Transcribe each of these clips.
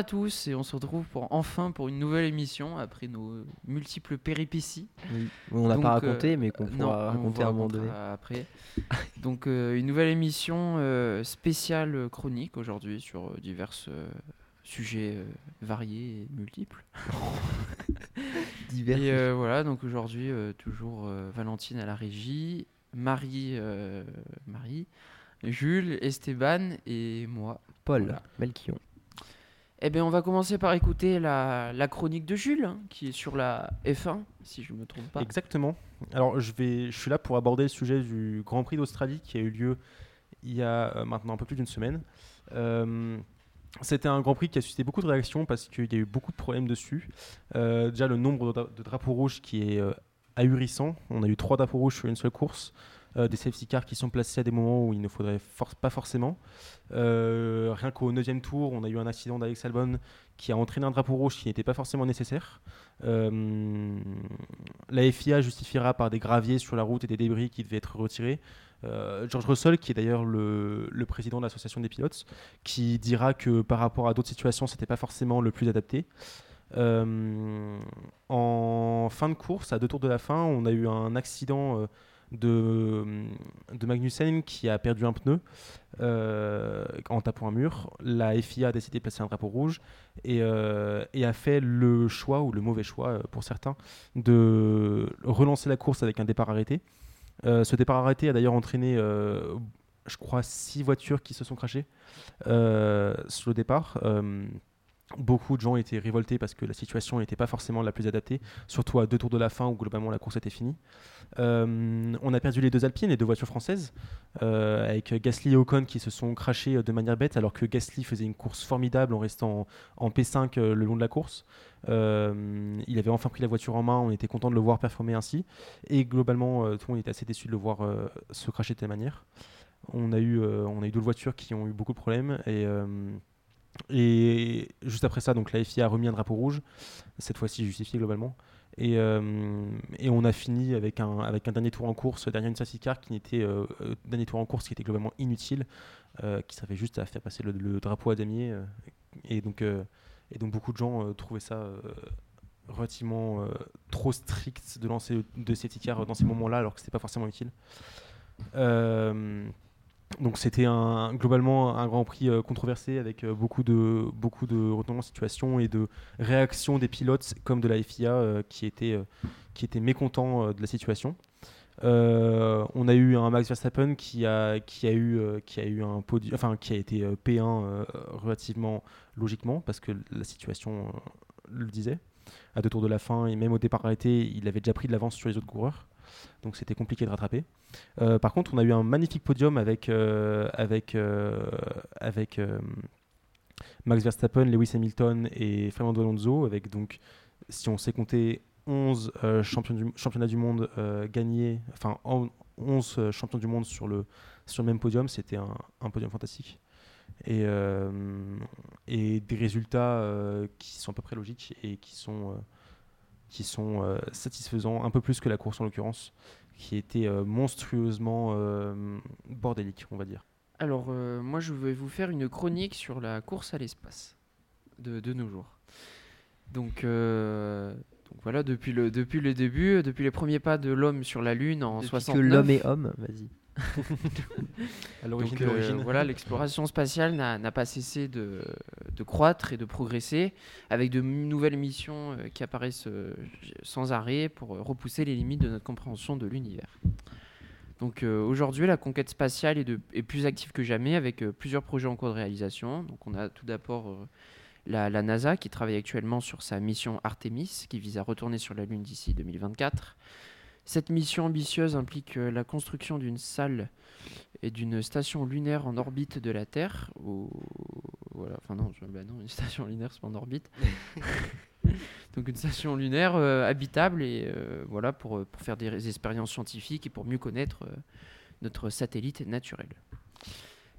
à tous et on se retrouve pour enfin pour une nouvelle émission après nos multiples péripéties. Oui. On n'a pas euh, raconté, mais qu'on pourra on raconter à un moment donné. Après. Donc euh, une nouvelle émission euh, spéciale chronique aujourd'hui sur euh, divers euh, sujets euh, variés et multiples. Divers. Et euh, voilà, donc aujourd'hui euh, toujours euh, Valentine à la régie, Marie, euh, Marie, Jules, Esteban et moi. Paul, voilà. Melchion. Eh bien, on va commencer par écouter la, chronique de Jules, hein, qui est sur la F1, si je ne me trompe pas. Exactement. Alors, je, vais, suis là pour aborder le sujet du Grand Prix d'Australie qui a eu lieu il y a euh, maintenant un peu plus d'une semaine. Euh, C'était un Grand Prix qui a suscité beaucoup de réactions parce qu'il y a eu beaucoup de problèmes dessus. Euh, déjà, le nombre de, de drapeaux rouges qui est ahurissant. On a eu trois drapeaux rouges sur une seule course. Euh, des safety cars qui sont placés à des moments où il ne faudrait pas forcément. Euh, rien qu'au 9 tour, on a eu un accident d'Alex Albon qui a entraîné un drapeau rouge qui n'était pas forcément nécessaire. Euh, la FIA justifiera par des graviers sur la route et des débris qui devaient être retirés. Euh, George Russell, qui est d'ailleurs le, le président de l'association des pilotes, qui dira que par rapport à d'autres situations, c'était pas forcément le plus adapté. En fin de course, à deux tours de la fin, on a eu un accident de, de Magnussen qui a perdu un pneu euh, en tapant un mur. La FIA a décidé de placer un drapeau rouge et, euh, et a fait le choix, ou le mauvais choix euh, pour certains, de relancer la course avec un départ arrêté. Ce départ arrêté a d'ailleurs entraîné, je crois, six voitures qui se sont crachées sur le départ. Beaucoup de gens étaient révoltés parce que la situation n'était pas forcément la plus adaptée, surtout à deux tours de la fin où globalement la course était finie. Euh, on a perdu les deux Alpines, les deux voitures françaises, euh, avec Gasly et Ocon qui se sont crachés euh, de manière bête, alors que Gasly faisait une course formidable en restant en, en P5 euh, le long de la course. Il avait enfin pris la voiture en main, on était content de le voir performer ainsi. Et globalement, tout le monde était assez déçu de le voir se cracher de telle manière. On a eu, d'autres voitures qui ont eu beaucoup de problèmes. Et juste après ça, donc la FIA a remis un drapeau rouge, cette fois-ci justifié globalement. Et, euh, et on a fini avec un, avec un dernier tour en course derrière une safety car qui n'était euh, euh, dernier tour en course qui était globalement inutile, qui servait juste à faire passer le, drapeau à damier. et donc et donc beaucoup de gens trouvaient ça relativement trop strict de lancer de safety car dans ces moments-là alors que c'était pas forcément utile. Donc c'était un, globalement un Grand Prix euh, controversé avec euh, beaucoup de beaucoup de retournements de situation et de réactions des pilotes comme de la FIA euh, qui étaient qui mécontents de la situation. On a eu un Max Verstappen qui a qui a eu qui a eu un podium, enfin qui a été euh, P1 euh, relativement logiquement parce que la situation le disait. À deux tours de la fin et même au départ arrêté, il avait déjà pris de l'avance sur les autres coureurs, donc c'était compliqué de rattraper. Euh, par contre, on a eu un magnifique podium avec, euh, avec, euh, avec Max Verstappen, Lewis Hamilton et Fernando Alonso, avec donc, si on sait compter, 11 euh, champions du, championnats du monde gagnés, enfin en- 11 euh, champions du monde sur le, sur le même podium, c'était un, un podium fantastique. Et, et des résultats qui sont à peu près logiques et qui sont, qui sont euh, satisfaisants, un peu plus que la course en l'occurrence qui était euh, monstrueusement euh, bordélique, on va dire. Alors, euh, moi, je vais vous faire une chronique sur la course à l'espace de, de nos jours. Donc, euh, donc voilà, depuis le, depuis le début, depuis les premiers pas de l'homme sur la Lune en Depuis 69. que l'homme est homme, vas-y. À l'origine Donc, euh, voilà, l'exploration spatiale n'a n'a pas cessé de, de croître et de progresser, avec de nouvelles missions euh, qui apparaissent euh, sans arrêt pour repousser les limites de notre compréhension de l'univers. Donc euh, aujourd'hui, la conquête spatiale est, de- est plus active que jamais, avec plusieurs projets en cours de réalisation. Donc on a tout d'abord la, la NASA qui travaille actuellement sur sa mission Artemis, qui vise à retourner sur la Lune d'ici 2024. Cette mission ambitieuse implique euh, la construction d'une salle et d'une station lunaire en orbite de la Terre. Voilà, enfin non, je- bah non, une station lunaire c'est pas en orbite. Donc une station lunaire euh, habitable et euh, voilà pour, pour faire des expériences scientifiques et pour mieux connaître euh, notre satellite naturel.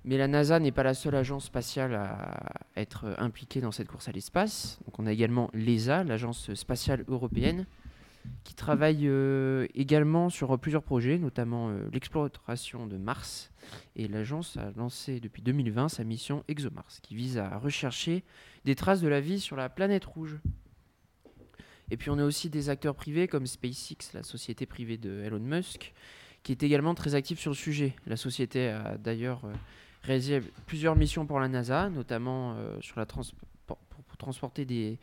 Mais la NASA n'est pas la seule agence spatiale à être impliquée dans cette course à l'espace. Donc on a également l'ESA, l'agence spatiale européenne, qui travaille euh, également sur plusieurs projets, notamment euh, l'exploration de Mars. Et l'agence a lancé depuis 2020 sa mission ExoMars, qui vise à rechercher des traces de la vie sur la planète rouge. Et puis on a aussi des acteurs privés comme SpaceX, la société privée de Elon Musk, qui est également très active sur le sujet. La société a d'ailleurs euh, réalisé plusieurs missions pour la NASA, notamment trans- pour, transporter des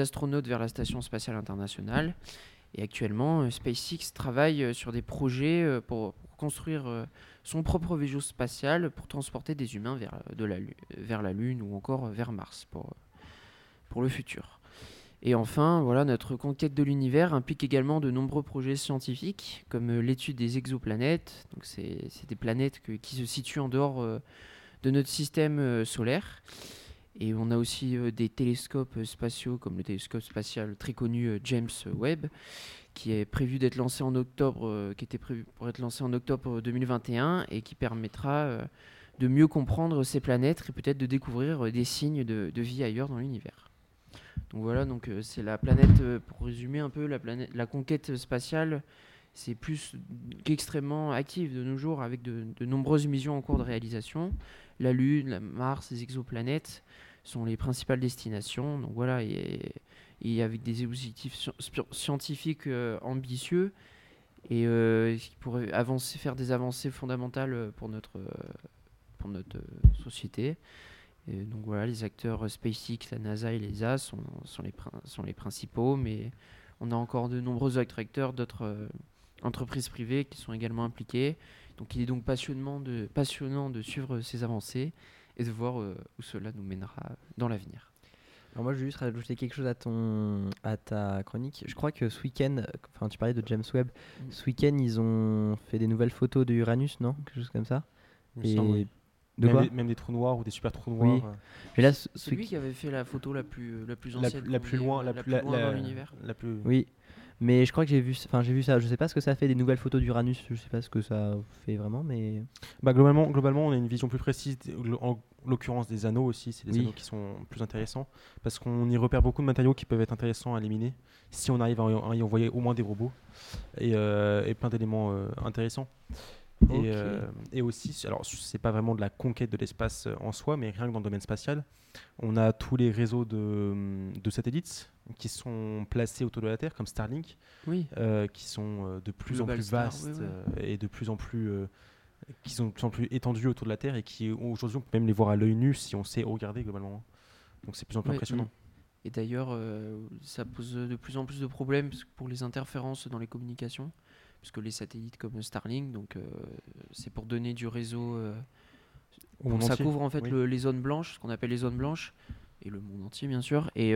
astronautes vers la Station spatiale internationale. Et actuellement, euh, SpaceX travaille euh, sur des projets euh, pour, construire son propre vaisseau spatial pour transporter des humains vers, de la, vers la Lune ou encore vers Mars pour, pour le futur. Et enfin, voilà, notre conquête de l'univers implique également de nombreux projets scientifiques, comme l'étude des exoplanètes. Donc, c'est des planètes qui se situent en dehors de notre système solaire. Et on a aussi euh, des télescopes euh, spatiaux, comme le télescope spatial très connu euh, James Webb, qui est prévu d'être lancé en octobre, qui était prévu pour être lancé en octobre 2021 et qui permettra de mieux comprendre ces planètes et peut-être de découvrir des signes de, vie ailleurs dans l'univers. Donc voilà, donc c'est la planète, pour résumer un peu, la, planète, la conquête spatiale, c'est plus qu'extrêmement active de nos jours avec de, de nombreuses missions en cours de réalisation. La Lune, la Mars, les exoplanètes sont les principales destinations. Donc voilà, et, avec des objectifs scientifiques euh, ambitieux et euh, qui pourraient faire des avancées fondamentales euh, pour notre, pour notre société. Donc voilà, les acteurs SpaceX, la NASA et l'ESA sont, sont, les, sont les principaux, mais on a encore de nombreux acteurs, d'autres entreprises privées qui sont également impliquées. Donc il est donc passionnant de, passionnant de suivre ces avancées et de voir euh, où cela nous mènera dans l'avenir. Alors moi, je vais juste rajouter quelque chose à, ton, à ta chronique. Je crois que ce week-end, enfin, tu parlais de James Webb. Mm. Ce week-end, ils ont fait des nouvelles photos de Uranus, non? Quelque chose comme ça. oui. de même, quoi? des, même des trous noirs ou des super trous noirs. euh, Mais là, C'est lui qui avait fait la photo la plus, euh, la plus ancienne. la plus loin, la, la plus, plus loin la- dans l'univers. la plus. Oui. Mais je crois que j'ai vu, enfin j'ai vu ça. Je sais pas ce que ça fait des nouvelles photos d'Uranus. Je sais pas ce que ça fait vraiment, mais Bah, globalement, globalement, on a une vision plus précise, en l'occurrence des anneaux aussi, c'est des Oui. anneaux qui sont plus intéressants, parce qu'on y repère beaucoup de matériaux qui peuvent être intéressants à éliminer, si on arrive à, y envoyer au moins des robots, et, euh, et plein d'éléments euh, intéressants. Et, euh, et aussi, alors c'est pas vraiment de la conquête de l'espace en soi, mais rien que dans le domaine spatial, on a tous les réseaux de, de satellites qui sont placés autour de la Terre, comme Starlink, Oui. euh, qui sont de plus en plus Star, vastes oui, oui. et de plus en plus euh, qui sont de plus en plus étendus autour de la Terre et qui aujourd'hui on peut même les voir à l'œil nu si on sait regarder globalement. Donc c'est de plus en plus impressionnant. Et d'ailleurs, euh, ça pose de plus en plus de problèmes pour les interférences dans les communications, puisque les satellites comme Starlink, donc euh, c'est pour donner du réseau. euh, ça entier. couvre en fait le- les zones blanches, ce qu'on appelle les zones blanches, et le monde entier bien sûr. Et,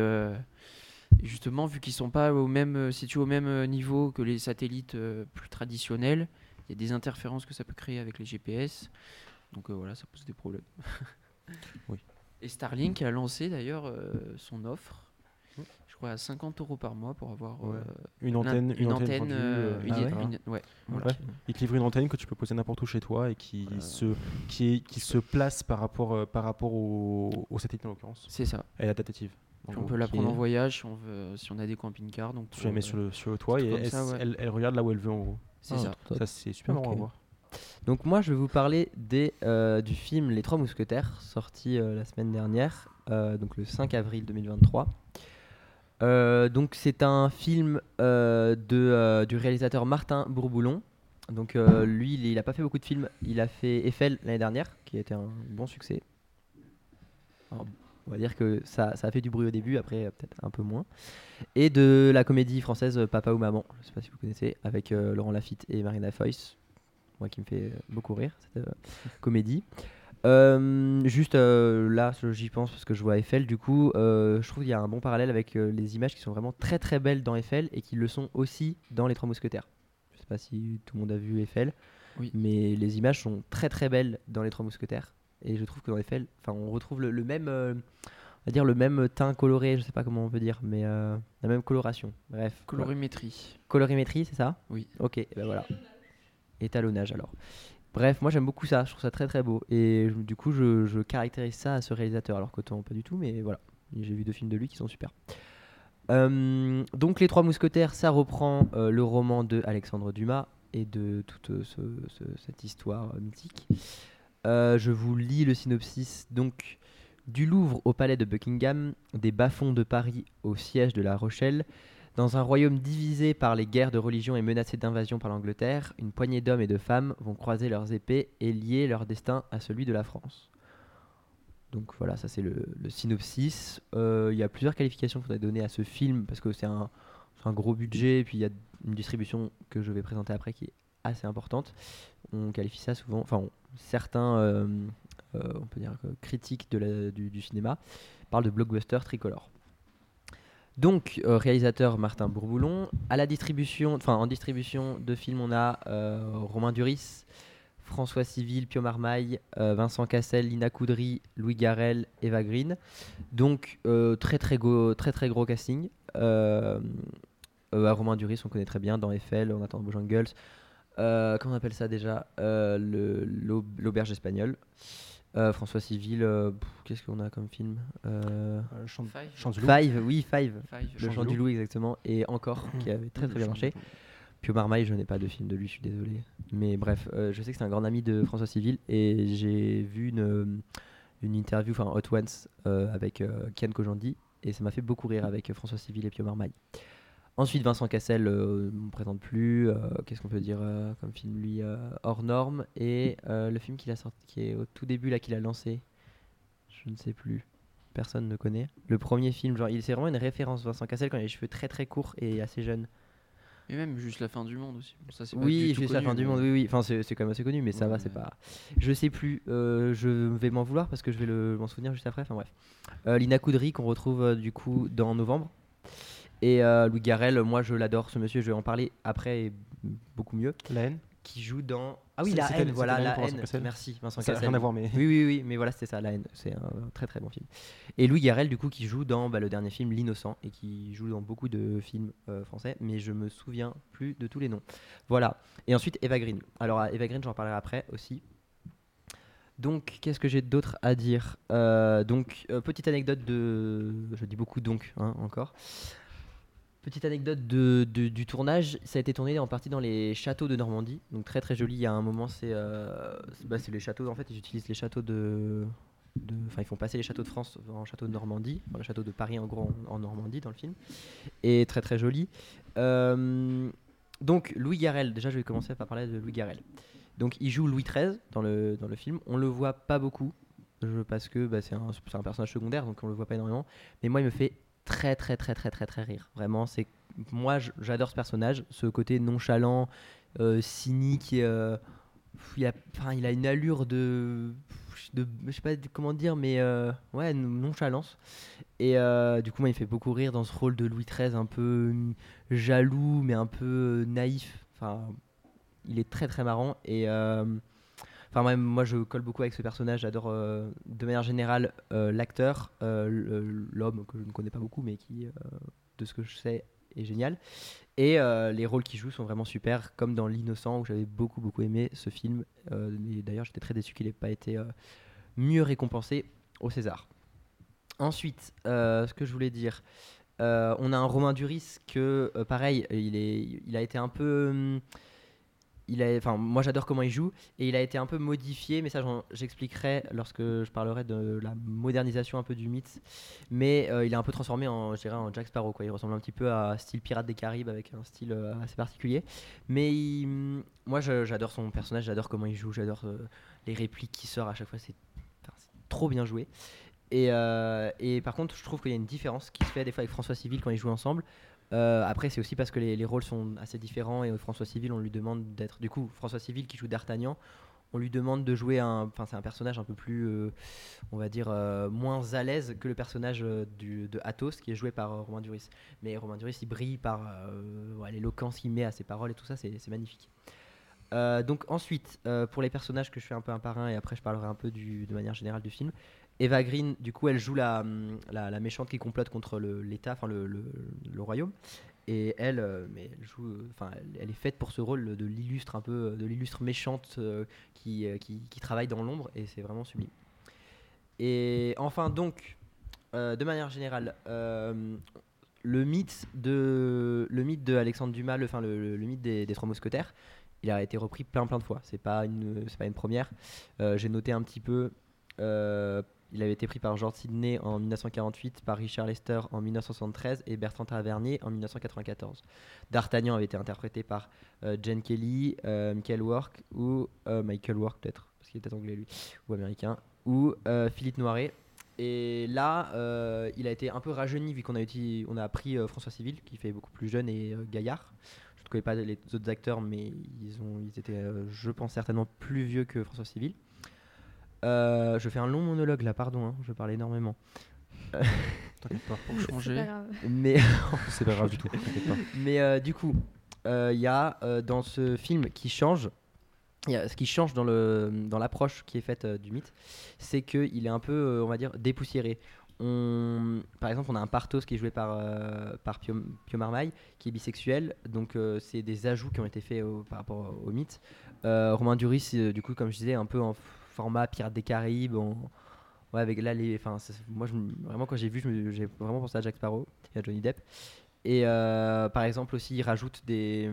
et justement, vu qu'ils sont pas au même, euh, situés au même euh, niveau que les satellites euh, plus traditionnels, il y a des interférences que ça peut créer avec les GPS. Donc euh, voilà, ça pose des problèmes. Oui. Et Starlink a lancé d'ailleurs euh, son offre, je crois à 50 euros par mois pour avoir Ouais. euh, Une antenne, une antenne. Ils te livrent une antenne que tu peux poser n'importe où chez toi et qui Voilà. se qui, est, qui se place par rapport par rapport au, au satellite en l'occurrence. C'est ça. Elle est adaptative. Puis on peut la prendre en voyage si on, veut, si on a des camping-cars. Donc Tu la mets sur le, sur le toit et elle, ça, ouais. elle- elle regarde là où elle veut en gros. C'est Ah, ça. Ça c'est super marrant Ok. à voir. Donc moi, je vais vous parler des, euh, du film Les Trois Mousquetaires, sorti euh, la semaine dernière, euh, donc le 5 avril 2023. Euh, donc c'est un film euh, de, euh, du réalisateur Martin Bourboulon. Donc euh, lui, il n'a pas fait beaucoup de films. Il a fait Eiffel l'année dernière, qui a été un bon succès. On va dire que ça, ça a fait du bruit au début, après peut-être un peu moins. Et de la comédie française euh, Papa ou Maman, je ne sais pas si vous connaissez, avec euh, Laurent Lafitte et Marina Foïs. Moi qui me fait euh, beaucoup rire, cette comédie. Euh, juste euh, là, j'y pense parce que je vois Eiffel. Du coup, euh, je trouve qu'il y a un bon parallèle avec les images qui sont vraiment très très belles dans Eiffel et qui le sont aussi dans Les Trois Mousquetaires. Je sais pas si tout le monde a vu Eiffel, Oui. mais les images sont très très belles dans Les Trois Mousquetaires. Et je trouve que dans Eiffel, enfin, on retrouve le, le même, euh, on va dire le même teint coloré. Je sais pas comment on peut dire, mais euh, la même coloration. Bref, voilà. Colorimétrie. colorimétrie, c'est ça? Oui. Ok, et ben voilà. Étalonnage alors. Bref, moi j'aime beaucoup ça, je trouve ça très très beau. Et je- du coup, je, je caractérise ça à ce réalisateur, alors qu'autant pas du tout, mais voilà. J'ai vu deux films de lui qui sont super. Euh, donc Les Trois Mousquetaires, ça reprend euh, le roman de Alexandre Dumas et de toute ce- ce- cette histoire mythique. Euh, je vous lis le synopsis. Donc, du Louvre au palais de Buckingham, des bas-fonds de Paris au siège de La Rochelle, dans un royaume divisé par les guerres de religion et menacé d'invasion par l'Angleterre, une poignée d'hommes et de femmes vont croiser leurs épées et lier leur destin à celui de la France. Donc voilà, ça c'est le, synopsis. Euh, Il y a plusieurs qualifications qu'il faudrait donner à ce film parce que c'est un, un gros budget et puis il y a une distribution que je vais présenter après qui est assez importante. On qualifie ça souvent, enfin certains, euh, euh, on peut dire que critiques de la- du, cinéma parlent de blockbuster tricolore. Donc euh, réalisateur Martin Bourboulon, à la distribution, enfin en distribution de films on a Romain Duris, François Civil, Pio Marmaille, Vincent Cassel, Lina Coudry, Louis Garrel, Eva Green. Donc très très gros, très très gros casting. À Romain Duris, on connaît très bien dans Eiffel, on attend Beau Jungles. Euh, comment on appelle ça déjà? Euh, L'auberge espagnole. Euh, François Civil, euh, qu'est-ce qu'on a comme film? Euh, Euh, Chant- Five. Chant du loup. Five, oui, Five. Five. Le Chant chant du du loup. exactement. Et encore, qui avait très très bien marché. Pio Marmaille, je n'ai pas de film de lui, je suis désolé. Mais bref, euh, je sais que c'est un grand ami de François Civil et j'ai vu une, une interview, enfin Hot Ones, euh, avec euh, Kian Kojandi et ça m'a fait beaucoup rire avec François Civil et Pio Marmaille. Ensuite, Vincent Cassel, euh, on ne présente plus. euh, Qu'est-ce qu'on peut dire euh, comme film lui Hors norme. Et le film qu'il a sorti, qui est au tout début, là, qu'il a lancé, je ne sais plus. Personne ne connaît. Le premier film, genre, il c'est vraiment une référence, Vincent Cassel, quand il a les cheveux très très courts et assez jeune. Et même juste la fin du monde aussi. Ça, Oui, fait la fin du monde, oui, oui. Enfin, c'est quand même assez connu, mais ça va, Ouais. c'est pas. Je sais plus, euh, je vais m'en vouloir parce que je vais m'en souvenir juste après. Enfin, bref. Euh, Lina Coudry, qu'on retrouve euh, du coup dans novembre. Et euh, Louis Garrel, moi je l'adore, ce monsieur, je vais en parler après et beaucoup mieux. La haine Qui joue dans. Ah oui, la haine, voilà, La haine pour Vincent. Cassel Merci, Ça n'a rien à voir, mais. Oui, oui, oui, mais voilà, c'était ça, La haine. C'est un très très bon film. Et Louis Garrel, du coup, qui joue dans bah, le dernier film, L'Innocent, et qui joue dans beaucoup de films euh, français, mais je me souviens plus de tous les noms. Voilà. Et ensuite, Eva Green. Alors, à Eva Green, j'en parlerai après aussi. Donc, qu'est-ce que j'ai d'autre à dire? Euh, Donc, euh, petite anecdote de. Je dis beaucoup donc, hein, encore. Petite anecdote de, du tournage, ça a été tourné en partie dans les châteaux de Normandie, donc très très joli. Il y a un moment, c'est euh, bah, les châteaux, en fait, ils utilisent les châteaux de. Enfin, ils font passer les châteaux de France en châteaux de Normandie, enfin, le château de Paris en gros en, Normandie dans le film, et très très joli. Euh, donc Louis Garrel, déjà je vais commencer par parler de Louis Garrel. Donc il joue Louis XIII dans le, dans le film, on le voit pas beaucoup, parce que bah, c'est un, un personnage secondaire, donc on le voit pas énormément, mais moi il me fait très très très très très très rire. Vraiment, c'est moi j'adore ce personnage, ce côté nonchalant, euh, cynique. euh, il, a, une allure de, de je sais pas comment dire, mais euh, ouais, nonchalance. Et du coup, moi, il fait beaucoup rire dans ce rôle de Louis XIII, un peu euh, jaloux, mais un peu naïf. Enfin, il est très très marrant et Enfin, moi, moi, je colle beaucoup avec ce personnage. J'adore, euh, de manière générale, euh, l'acteur, euh, l'homme que je ne connais pas beaucoup, mais qui, de ce que je sais, est génial. Et les rôles qu'il joue sont vraiment super, comme dans L'Innocent, où j'avais beaucoup, beaucoup aimé ce film. D'ailleurs, j'étais très déçu qu'il n'ait pas été mieux récompensé au César. Ensuite, ce que je voulais dire, on a un Romain Duris que, pareil, il, est, il a été un peu. Il a, enfin, moi j'adore comment il joue et il a été un peu modifié, mais ça j'expliquerai lorsque je parlerai de la modernisation un peu du mythe. Mais euh, il est un peu transformé en, je en Jack Sparrow. Quoi. Il ressemble un petit peu à style Pirate des Caraïbes avec un style euh, assez particulier. Mais moi j'adore son personnage, j'adore comment il joue, j'adore euh, les répliques qui sortent à chaque fois. C'est trop bien joué. Et, et par contre, je trouve qu'il y a une différence qui se fait des fois avec François Civil quand ils jouent ensemble. Euh, après, c'est aussi parce que les, les rôles sont assez différents et François Civil, on lui demande d'être. Du coup, François Civil qui joue D'Artagnan, on lui demande de jouer un. Enfin, c'est un personnage un peu plus, euh, on va dire, euh, moins à l'aise que le personnage du, de Athos qui est joué par Romain Duris. Mais Romain Duris, il brille par l'éloquence qu'il met à ses paroles et tout ça, c'est magnifique. Donc ensuite, pour les personnages que je fais un peu un par un et après je parlerai un peu de manière générale du film. Eva Green, du coup, elle joue la, hum, la, méchante qui complote contre l'État, enfin le, le- royaume. Et elle, euh, mais joue, euh, enfin, elle, est faite pour ce rôle de l'illustre un peu, de l'illustre méchante euh, qui, euh, qui, travaille dans l'ombre, et c'est vraiment sublime. Et enfin, donc, euh, de manière générale, euh, le mythe de le mythe de Alexandre Dumas, le, le, le- mythe des, des trois mousquetaires, il a été repris plein plein de fois. C'est pas une pas une première. Euh, J'ai noté un petit peu. euh, il avait été pris par George Sidney en 1948, par Richard Lester en 1973 et Bertrand Tavernier en 1994. D'Artagnan avait été interprété par euh, Jen Kelly, euh, Michael Work ou euh, Michael Work peut-être parce qu'il était anglais lui ou américain ou euh, Philippe Noiret. Et là, il a été un peu rajeuni vu qu'on a, uti- on a pris euh, François Civil, qui fait beaucoup plus jeune et gaillard. Je ne connais pas les autres acteurs, mais ils, ont, ils étaient, je pense, certainement plus vieux que François Civil. Euh, je fais un long monologue là, pardon, hein, je parle énormément. T'inquiète pas. Pour C'est pas changer. grave. Mais, C'est pas grave du tout. Pas. mais euh, du coup, euh, il y a euh, dans ce film qui change, il y a- ce qui change dans le dans l'approche qui est faite euh, du mythe, c'est qu'il est un peu, euh, on va dire, dépoussiéré. On, par exemple, on a un Parthos qui est joué par, euh, par Pio, Pio Marmaille, qui est bisexuel. Donc, euh, c'est des ajouts qui ont été faits au- par rapport au mythe. Euh, Romain Duris, euh, du coup, comme je disais, un peu en format Pirates des Caraïbes. ouais, avec là, enfin, moi, vraiment, quand j'ai vu, j'ai vraiment pensé à Jack Sparrow et à Johnny Depp. Et euh, par exemple aussi, il rajoute des,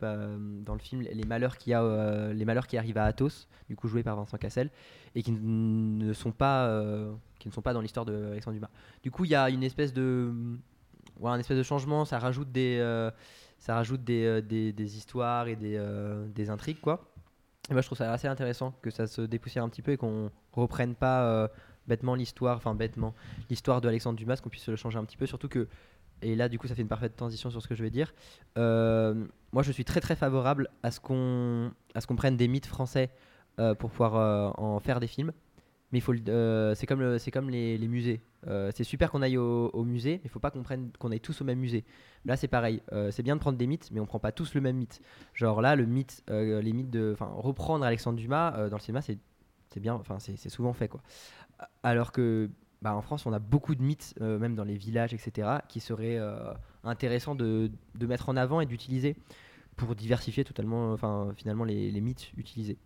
bah, dans le film les malheurs qui a, euh, les malheurs qui arrivent à Athos, du coup joué par Vincent Cassel, et qui ne sont pas, euh, qui ne sont pas dans l'histoire de Alexandre Dumas. Du coup, il y a une espèce de, ouais, espèce de changement. Ça rajoute des, ça rajoute des, des, des histoires et des, des intrigues quoi. Et moi, je trouve ça assez intéressant que ça se dépoussière un petit peu et qu'on reprenne pas euh, bêtement l'histoire, enfin bêtement l'histoire de Alexandre Dumas, qu'on puisse le changer un petit peu, surtout que et là, du coup, ça fait une parfaite transition sur ce que je vais dire. Euh, moi, je suis très très favorable à ce qu'on qu'on prenne des mythes français euh, pour pouvoir en faire des films. Mais euh, c'est comme les, musées. Euh, c'est super qu'on aille au, musée, mais il faut pas qu'on aille tous au même musée. Là, c'est pareil. Euh, c'est bien de prendre des mythes, mais on prend pas tous le même mythe. Genre là, les mythes de, reprendre Alexandre Dumas dans le cinéma, c'est bien, c'est souvent fait quoi. Alors que bah, en France, on a beaucoup de mythes, même dans les villages, etc., qui seraient intéressants de, mettre en avant et d'utiliser pour diversifier totalement, finalement, les mythes utilisés.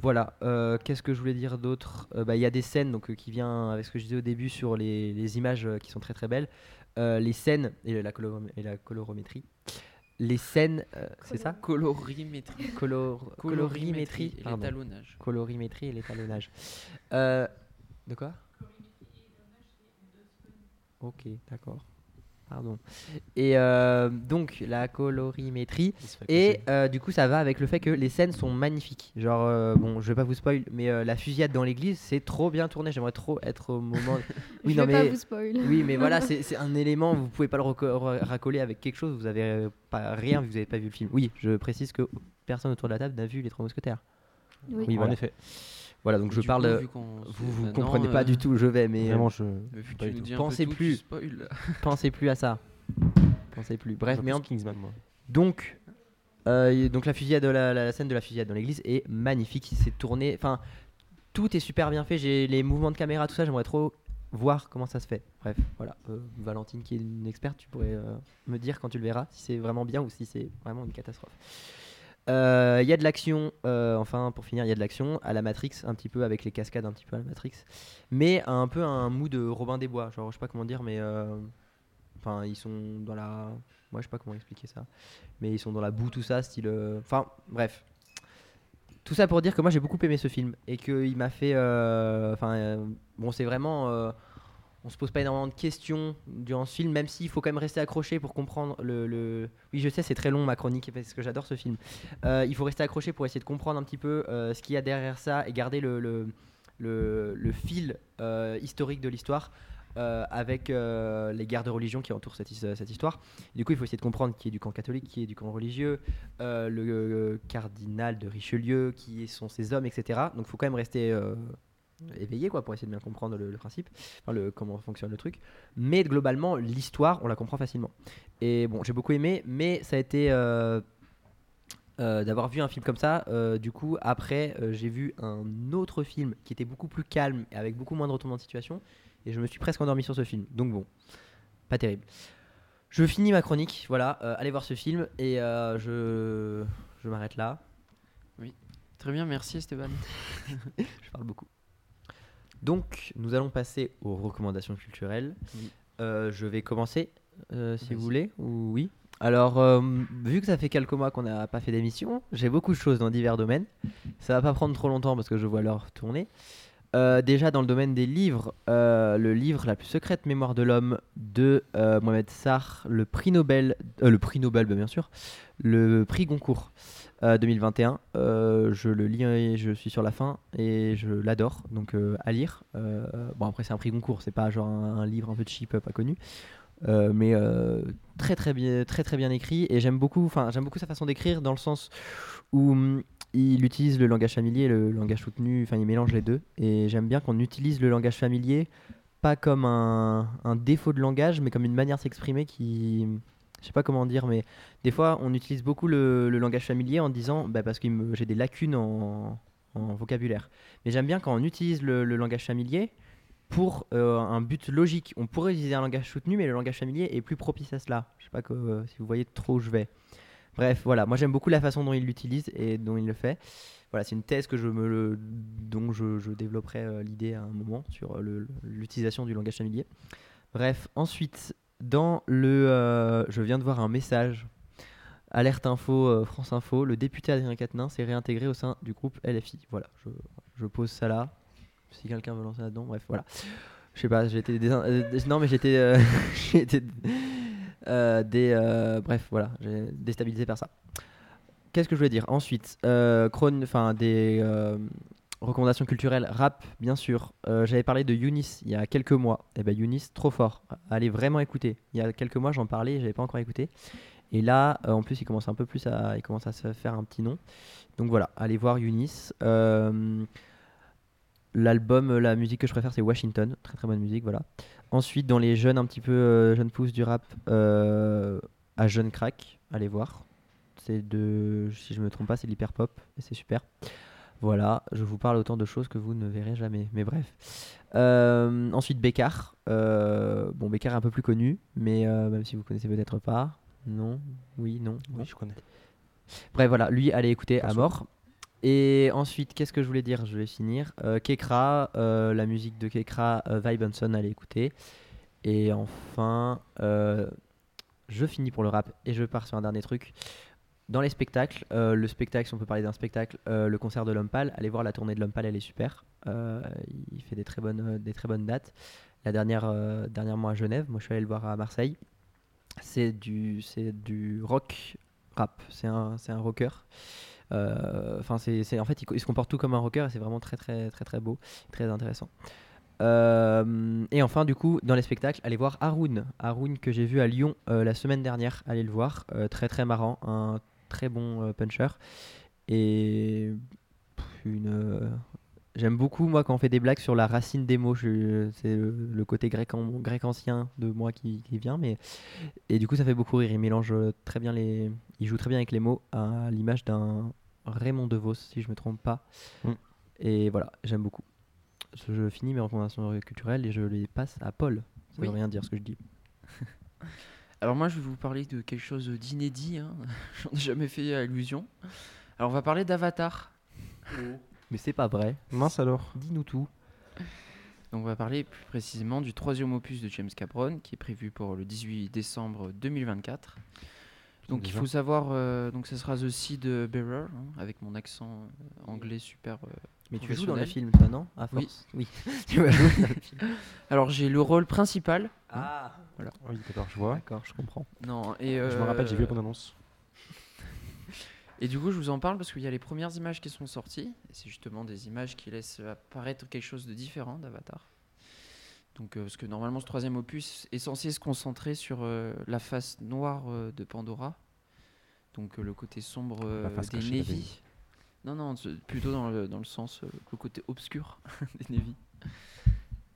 Voilà. euh, Qu'est-ce que je voulais dire d'autre? Euh, bah, Il y a des scènes, donc euh, qui vient avec ce que je disais au début sur les, les images euh, qui sont très très belles. Euh, les scènes et la, colorome- et la colorométrie. Les scènes, euh, c'est ça? Colorimétrie. Color- Colorimétrie. et pardon. l'étalonnage. Colorimétrie et l'étalonnage. Euh, de quoi? Ok, d'accord. Pardon. Et euh, donc la colorimétrie. Et euh, du coup, ça va avec le fait que les scènes sont magnifiques. Genre, euh, bon, je vais pas vous spoil, mais euh, la fusillade dans l'église, c'est trop bien tourné. J'aimerais trop être au moment. Oui, je non, vais pas vous spoil. Oui, mais voilà, c'est un élément, vous pouvez pas le racoler avec quelque chose, vous avez pas rien vu que vous avez pas vu le film. Oui, je précise que personne autour de la table n'a vu Les Trois Mousquetaires. Oui. Oui, en voilà. effet. Voilà, donc Et je parle. coup, vous vous maintenant, comprenez pas euh, du tout, je vais, mais euh, Vraiment, je. Dis un Pensez plus. pensez plus à ça. Pensez plus. Bref, mais en- Kingsman, moi. donc, euh, donc la fusillade, de la, la scène de la fusillade dans l'église est magnifique. C'est tourné, enfin, tout est super bien fait. J'ai les mouvements de caméra, tout ça. J'aimerais trop voir comment ça se fait. Bref, voilà. Euh, Valentine, qui est une experte, tu pourrais euh, me dire quand tu le verras si c'est vraiment bien ou si c'est vraiment une catastrophe. Euh, Il y a de l'action, euh, enfin pour finir, il y a de l'action à la Matrix, un petit peu avec les cascades, un petit peu à la Matrix, mais un peu un mood de Robin des Bois, genre je sais pas comment dire, mais euh, enfin ils sont dans la, moi je sais pas comment expliquer ça, mais ils sont dans la boue tout ça, style, euh, enfin bref. Tout ça pour dire que moi j'ai beaucoup aimé ce film et qu'il m'a fait, euh, enfin euh, bon c'est vraiment, euh, on se pose pas énormément de questions durant ce film, même s'il faut quand même rester accroché pour comprendre le, Oui, je sais, c'est très long ma chronique parce que j'adore ce film. Euh, il faut rester accroché pour essayer de comprendre un petit peu euh, ce qu'il y a derrière ça et garder le, fil euh, historique de l'histoire. avec les guerres de religion qui entourent cette, cette histoire. Du coup, il faut essayer de comprendre qui est du camp catholique, qui est du camp religieux, le cardinal de Richelieu, qui sont ces hommes, etc. Donc, il faut quand même rester éveillé quoi, pour essayer de bien comprendre le, le principe, enfin, le, comment fonctionne le truc. Mais globalement, l'histoire, on la comprend facilement. Et bon, j'ai beaucoup aimé, mais ça a été euh, euh, d'avoir vu un film comme ça. euh, du coup, après, j'ai vu un autre film qui était beaucoup plus calme et avec beaucoup moins de retournements de situation. Et je me suis presque endormi sur ce film. Donc bon, pas terrible. Je finis ma chronique. Voilà, allez voir ce film et je, je m'arrête là. Très bien, merci Esteban. Je parle beaucoup. Donc, nous allons passer aux recommandations culturelles. Oui. Euh, je vais commencer, euh, si vous voulez, ou oui. Alors, euh, vu que ça fait quelques mois qu'on n'a pas fait d'émission, j'ai beaucoup de choses dans divers domaines. Ça va pas prendre trop longtemps parce que je vois l'heure tourner. Déjà dans le domaine des livres, le livre La plus secrète mémoire de l'homme de Mohamed Sarr, le prix Nobel, le prix Nobel bah, bien sûr, le prix Goncourt euh, 2021. Euh, je le lis et je suis sur la fin et je l'adore, donc euh, à lire. Euh, bon après c'est un prix Goncourt, c'est pas genre un, livre un peu cheap, pas connu. Euh, mais euh, très très bien très très bien écrit et j'aime beaucoup enfin j'aime beaucoup sa façon d'écrire dans le sens où hum, il utilise le langage familier le langage soutenu enfin il mélange les deux et j'aime bien qu'on utilise le langage familier pas comme un, un défaut de langage mais comme une manière de s'exprimer qui je sais pas comment dire mais des fois on utilise beaucoup le, langage familier en disant bah, parce que j'ai des lacunes en, vocabulaire mais j'aime bien quand on utilise le, langage familier pour euh, un but logique. On pourrait utiliser un langage soutenu, mais le langage familier est plus propice à cela. Je sais pas euh, si vous voyez trop où je vais. Bref, voilà. Moi, j'aime beaucoup la façon dont il l'utilise et dont il le fait. Voilà, c'est une thèse que je me dont je, je développerai euh, l'idée à un moment sur l'utilisation du langage familier. Bref, ensuite, dans le, euh, je viens de voir un message. Alerte info, euh, France Info, le député Adrien Quatennens s'est réintégré au sein du groupe LFI. Voilà, je, pose ça là. Si quelqu'un veut lancer là-dedans, bref, voilà. Je sais pas, désin- euh, non mais j'étais des bref, voilà, j'ai déstabilisé par ça. Qu'est-ce que je voulais dire? Ensuite, euh, enfin des recommandations culturelles rap, bien sûr. Euh, J'avais parlé de Younis il y a quelques mois. Et ben Younis, trop fort. Allez vraiment écouter. Il y a quelques mois, j'en parlais, j'avais pas encore écouté. Et là, euh, en plus, il commence un peu plus à, il commence à se faire un petit nom. Donc voilà, allez voir Younis. Euh, L'album, la musique que je préfère, c'est Washington. Très très bonne musique, voilà. Ensuite, dans les jeunes, un petit peu jeunes pousses du rap, à Jeune Crack, allez voir. C'est de, si je me trompe pas, c'est de l'hyper pop et c'est super. Voilà, je vous parle autant de choses que vous ne verrez jamais, mais bref. Euh, ensuite, Bécard. Euh, bon, Bécard est un peu plus connu, mais euh, même si vous connaissez peut-être pas. Non, oui, non? non. Oui, je connais. Bref, voilà, lui, allez écouter à mort. Et ensuite, qu'est-ce que je voulais dire? Je vais finir. Kekra, la musique de Kekra, euh, Vi Benson, allez écouter. Et enfin, je finis pour le rap et je pars sur un dernier truc. Dans les spectacles, euh, le spectacle, si on peut parler d'un spectacle, euh, le concert de l'Homme Pâle, allez voir la tournée de l'Homme Pâle, elle est super. Euh, il fait des très bonnes, des très bonnes dates. La dernière, dernièrement à Genève, moi je suis allé le voir à Marseille. C'est du, du rock rap, c'est un, un rocker. Enfin, c'est, en fait, il, se comporte tout comme un rocker et c'est vraiment très, très, très, très beau, très intéressant. Et enfin, du coup, dans les spectacles, allez voir Haroun. Haroun que j'ai vu à Lyon la semaine dernière. Allez le voir. Très, très marrant. Très bon euh, puncher. Et une. euh, J'aime beaucoup, moi, quand on fait des blagues sur la racine des mots. Je- C'est le, côté grec, en- grec ancien de moi qui, qui vient. Mais... Et du coup, ça fait beaucoup rire. Il mélange euh, très bien les. Il joue très bien avec les mots à l'image d'un Raymond DeVos, si je me trompe pas. Mm. Et voilà, j'aime beaucoup. Je je finis mes recommandations culturelles et je les passe à Paul. Ça Oui. veut rien dire ce que je dis. Alors moi, je vais vous parler de quelque chose d'inédit. Hein. J'en ai jamais fait allusion. Alors on va parler d'Avatar. Mais c'est pas vrai. Mince alors. Dis-nous tout. Donc on va parler plus précisément du troisième opus de James Cameron, qui est prévu pour le 18 décembre 2024. Donc il faut savoir, euh, donc ce sera The Seed Bearer, hein, avec mon accent euh, anglais super. euh. Mais tu joues dans le film, toi, non À Oui. force Oui. Alors j'ai le rôle principal. Ah Oui, d'accord, je vois. D'accord, je comprends. Non, et Je me rappelle, j'ai vu la euh, bande-annonce. Et du coup, je vous en parle parce qu'il y a les premières images qui sont sorties. Et c'est justement des images qui laissent apparaître quelque chose de différent d'Avatar. Donc, euh, parce que normalement, ce troisième opus est censé se concentrer sur euh, la face noire euh, de Pandora. Donc, euh, le côté sombre euh, La face des. Navy. Non, non, plutôt dans le, dans le sens, euh, le côté obscur des Navy.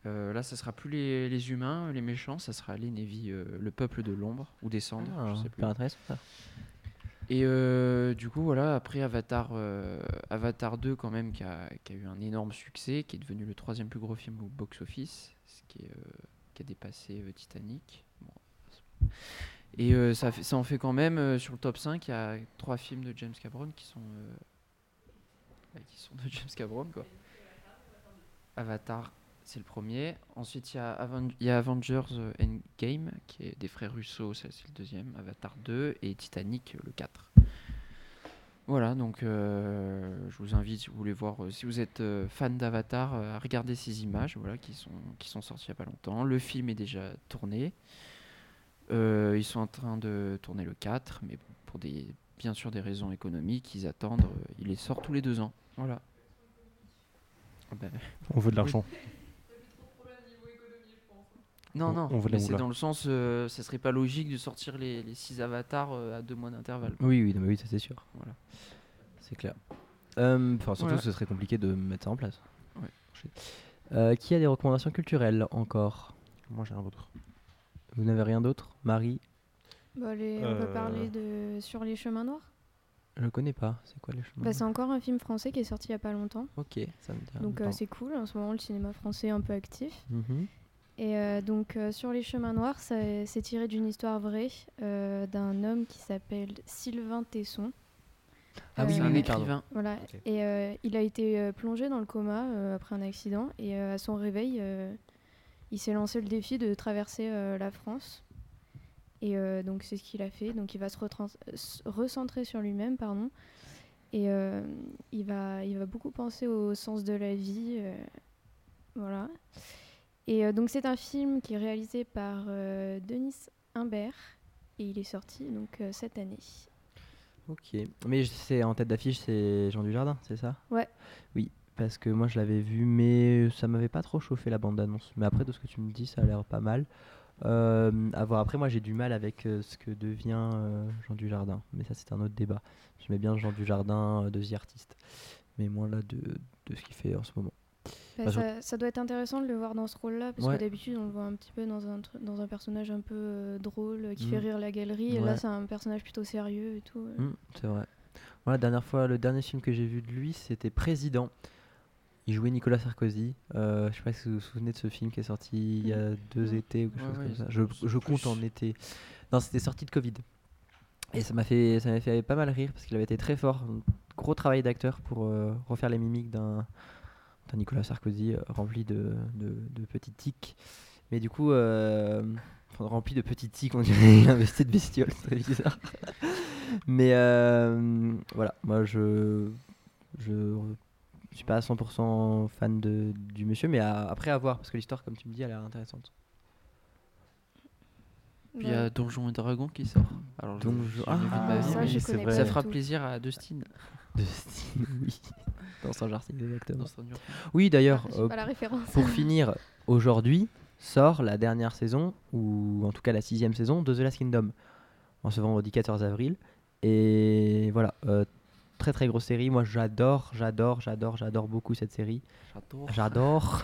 Euh, là, ça sera plus les, les humains, les méchants, ça sera les Navy, euh, le peuple de l'ombre, ou des cendres, Ah, je sais plus. intéressant ça. Et euh, du coup, voilà, après Avatar, Avatar 2, quand même, qui a, qui a eu un énorme succès, qui est devenu le troisième plus gros film au box-office, ce qui, est, qui a dépassé Titanic. Bon. Et ça, fait- ça en fait quand même, sur le top 5, il y a trois films de James Cameron qui sont, qui sont de James Cameron, quoi. Avatar, c'est le premier. Ensuite, il y, a Avengers euh, Endgame, qui est des frères Russo, ça c'est le deuxième. Avatar 2 et Titanic, euh, le 4. Voilà, donc euh, je vous invite, si vous voulez voir, si vous êtes fan d'Avatar, à regarder ces images voilà, qui, sont, qui sont sorties il n'y a pas longtemps. Le film est déjà tourné. Ils sont en train de tourner le 4, mais pour des, bien sûr des raisons économiques, ils attendent. euh, il les sort tous les deux ans. Voilà. Ah ben, On veut de l'argent. non, On- non, on mais c'est dans le sens, euh, ça serait pas logique de sortir les, les six avatars euh, à deux mois d'intervalle. Oui, oui, non, mais oui, ça c'est sûr. Voilà. C'est clair. Euh, Enfin, surtout, Voilà. ce serait compliqué de mettre ça en place. Ouais. Euh, qui a des recommandations culturelles encore? Moi, j'ai rien d'autre. Vous n'avez rien d'autre? Marie? Bon, allez, on peut Euh. parler de Sur les chemins noirs. Je connais pas. C'est quoi les chemins Bah, c'est encore un film français qui est sorti il y a pas longtemps. Ok, ça me dit rien. Donc euh, c'est cool. En ce moment, le cinéma français est un peu actif. Mhm. Et euh, donc, euh, Sur les chemins noirs, ça- c'est tiré d'une histoire vraie euh, d'un homme qui s'appelle Sylvain Tesson. Ah oui, Euh, un écrivain. Voilà. Ok. Et euh, il a été plongé dans le coma euh, après un accident. Et euh, à son réveil, euh, il s'est lancé le défi de traverser euh, la France. Et euh, donc c'est ce qu'il a fait. Donc il va se recentrer sur lui-même, pardon. Et euh, il, va, il va beaucoup penser au sens de la vie. euh, voilà. Et donc c'est un film qui est réalisé par Denis Imbert. Et il est sorti donc cette année. Ok. Mais sais, en tête d'affiche, c'est Jean Dujardin, c'est ça? Ouais. Oui, parce que moi je l'avais vu, mais ça m'avait pas trop chauffé la bande-annonce. Mais après, de ce que tu me dis, ça a l'air pas mal. Euh, à voir. Après, moi j'ai du mal avec euh, ce que devient euh, Jean Dujardin. Mais ça, c'est un autre débat. J'aimais bien Jean Dujardin euh, de The Artist. Mais moins là de, de ce qu'il fait en ce moment. Bah, Bah, je- ça, doit être intéressant de le voir dans ce rôle-là, parce Ouais. que d'habitude on le voit un petit peu dans un, dans un personnage un peu drôle, qui fait Mm. rire la galerie, et là c'est un personnage plutôt sérieux et tout. Hmm, c'est vrai. Moi, la dernière fois, le dernier film que j'ai vu de lui, c'était Président. Il jouait Nicolas Sarkozy. Euh, je sais pas si vous vous souvenez de ce film qui est sorti il y a deux Non. étés ou quelque Ouais, chose ouais, comme ça. Je, compte en été. Non, c'était sorti de Covid. Et ça m'a fait, ça m'a fait pas mal rire parce qu'il avait été très fort. Gros travail d'acteur pour euh, refaire les mimiques d'un Nicolas Sarkozy euh, rempli de, de, de petits tics. Mais du coup, euh, rempli de petits tics, on dirait investi de bestioles, c'est très bizarre. Mais voilà, moi je je suis pas à 100% fan de, du monsieur, mais à- après à voir, parce que l'histoire, comme tu me dis, elle a l'air intéressante. Puis il y a Donjons et Dragons qui sort. Alors, je- Donjons- Ah, vie, ça, mais je c'est connais vrai. pas ça du fera plaisir à Dustin. Style, oui. Dans son jardin, exactement. dans Stranger Things. Oui, d'ailleurs, Ah, euh, pour finir, aujourd'hui sort la dernière saison, ou en tout cas la sixième saison de The Last Kingdom, en ce vendredi 14 avril. Et voilà, euh, très très grosse série. Moi j'adore, j'adore, j'adore, j'adore beaucoup cette série. J'adore. J'adore.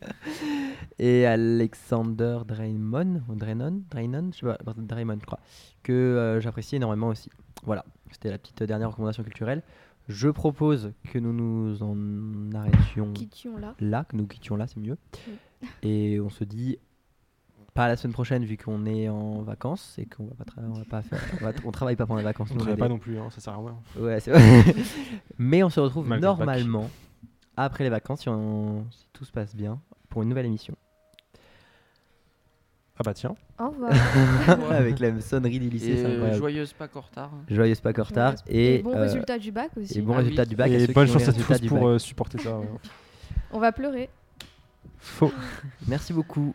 Et Alexander Draymond, ou Draynon, Draynon, je sais pas, Draymond, je crois, que euh, j'apprécie énormément aussi. Voilà, c'était la petite dernière recommandation culturelle. Je propose que nous nous en arrêtions Quittions là. là, que nous quittions là, c'est mieux. Oui. Et on se dit pas la semaine prochaine vu qu'on est en vacances et qu'on va pas, tra- on va pas faire, on, va- on travaille pas pendant les vacances. On nous, travaille pas des- non plus, hein, ça sert à rien. Ouais, c'est vrai. Mais on se retrouve Malgré le bac. normalement après les vacances si, on- si tout se passe bien pour une nouvelle émission. Ah bah tiens. Au revoir. Avec la sonnerie du lycée, Et c'est euh, incroyable. joyeuse Pâques en retard. Joyeuse Pâques en retard et, bon euh, résultat du bac aussi. et bon Ah résultat oui. du bac. Et qui bonne chance à tous pour euh, supporter ça. ouais. On va pleurer. Faux. Merci beaucoup.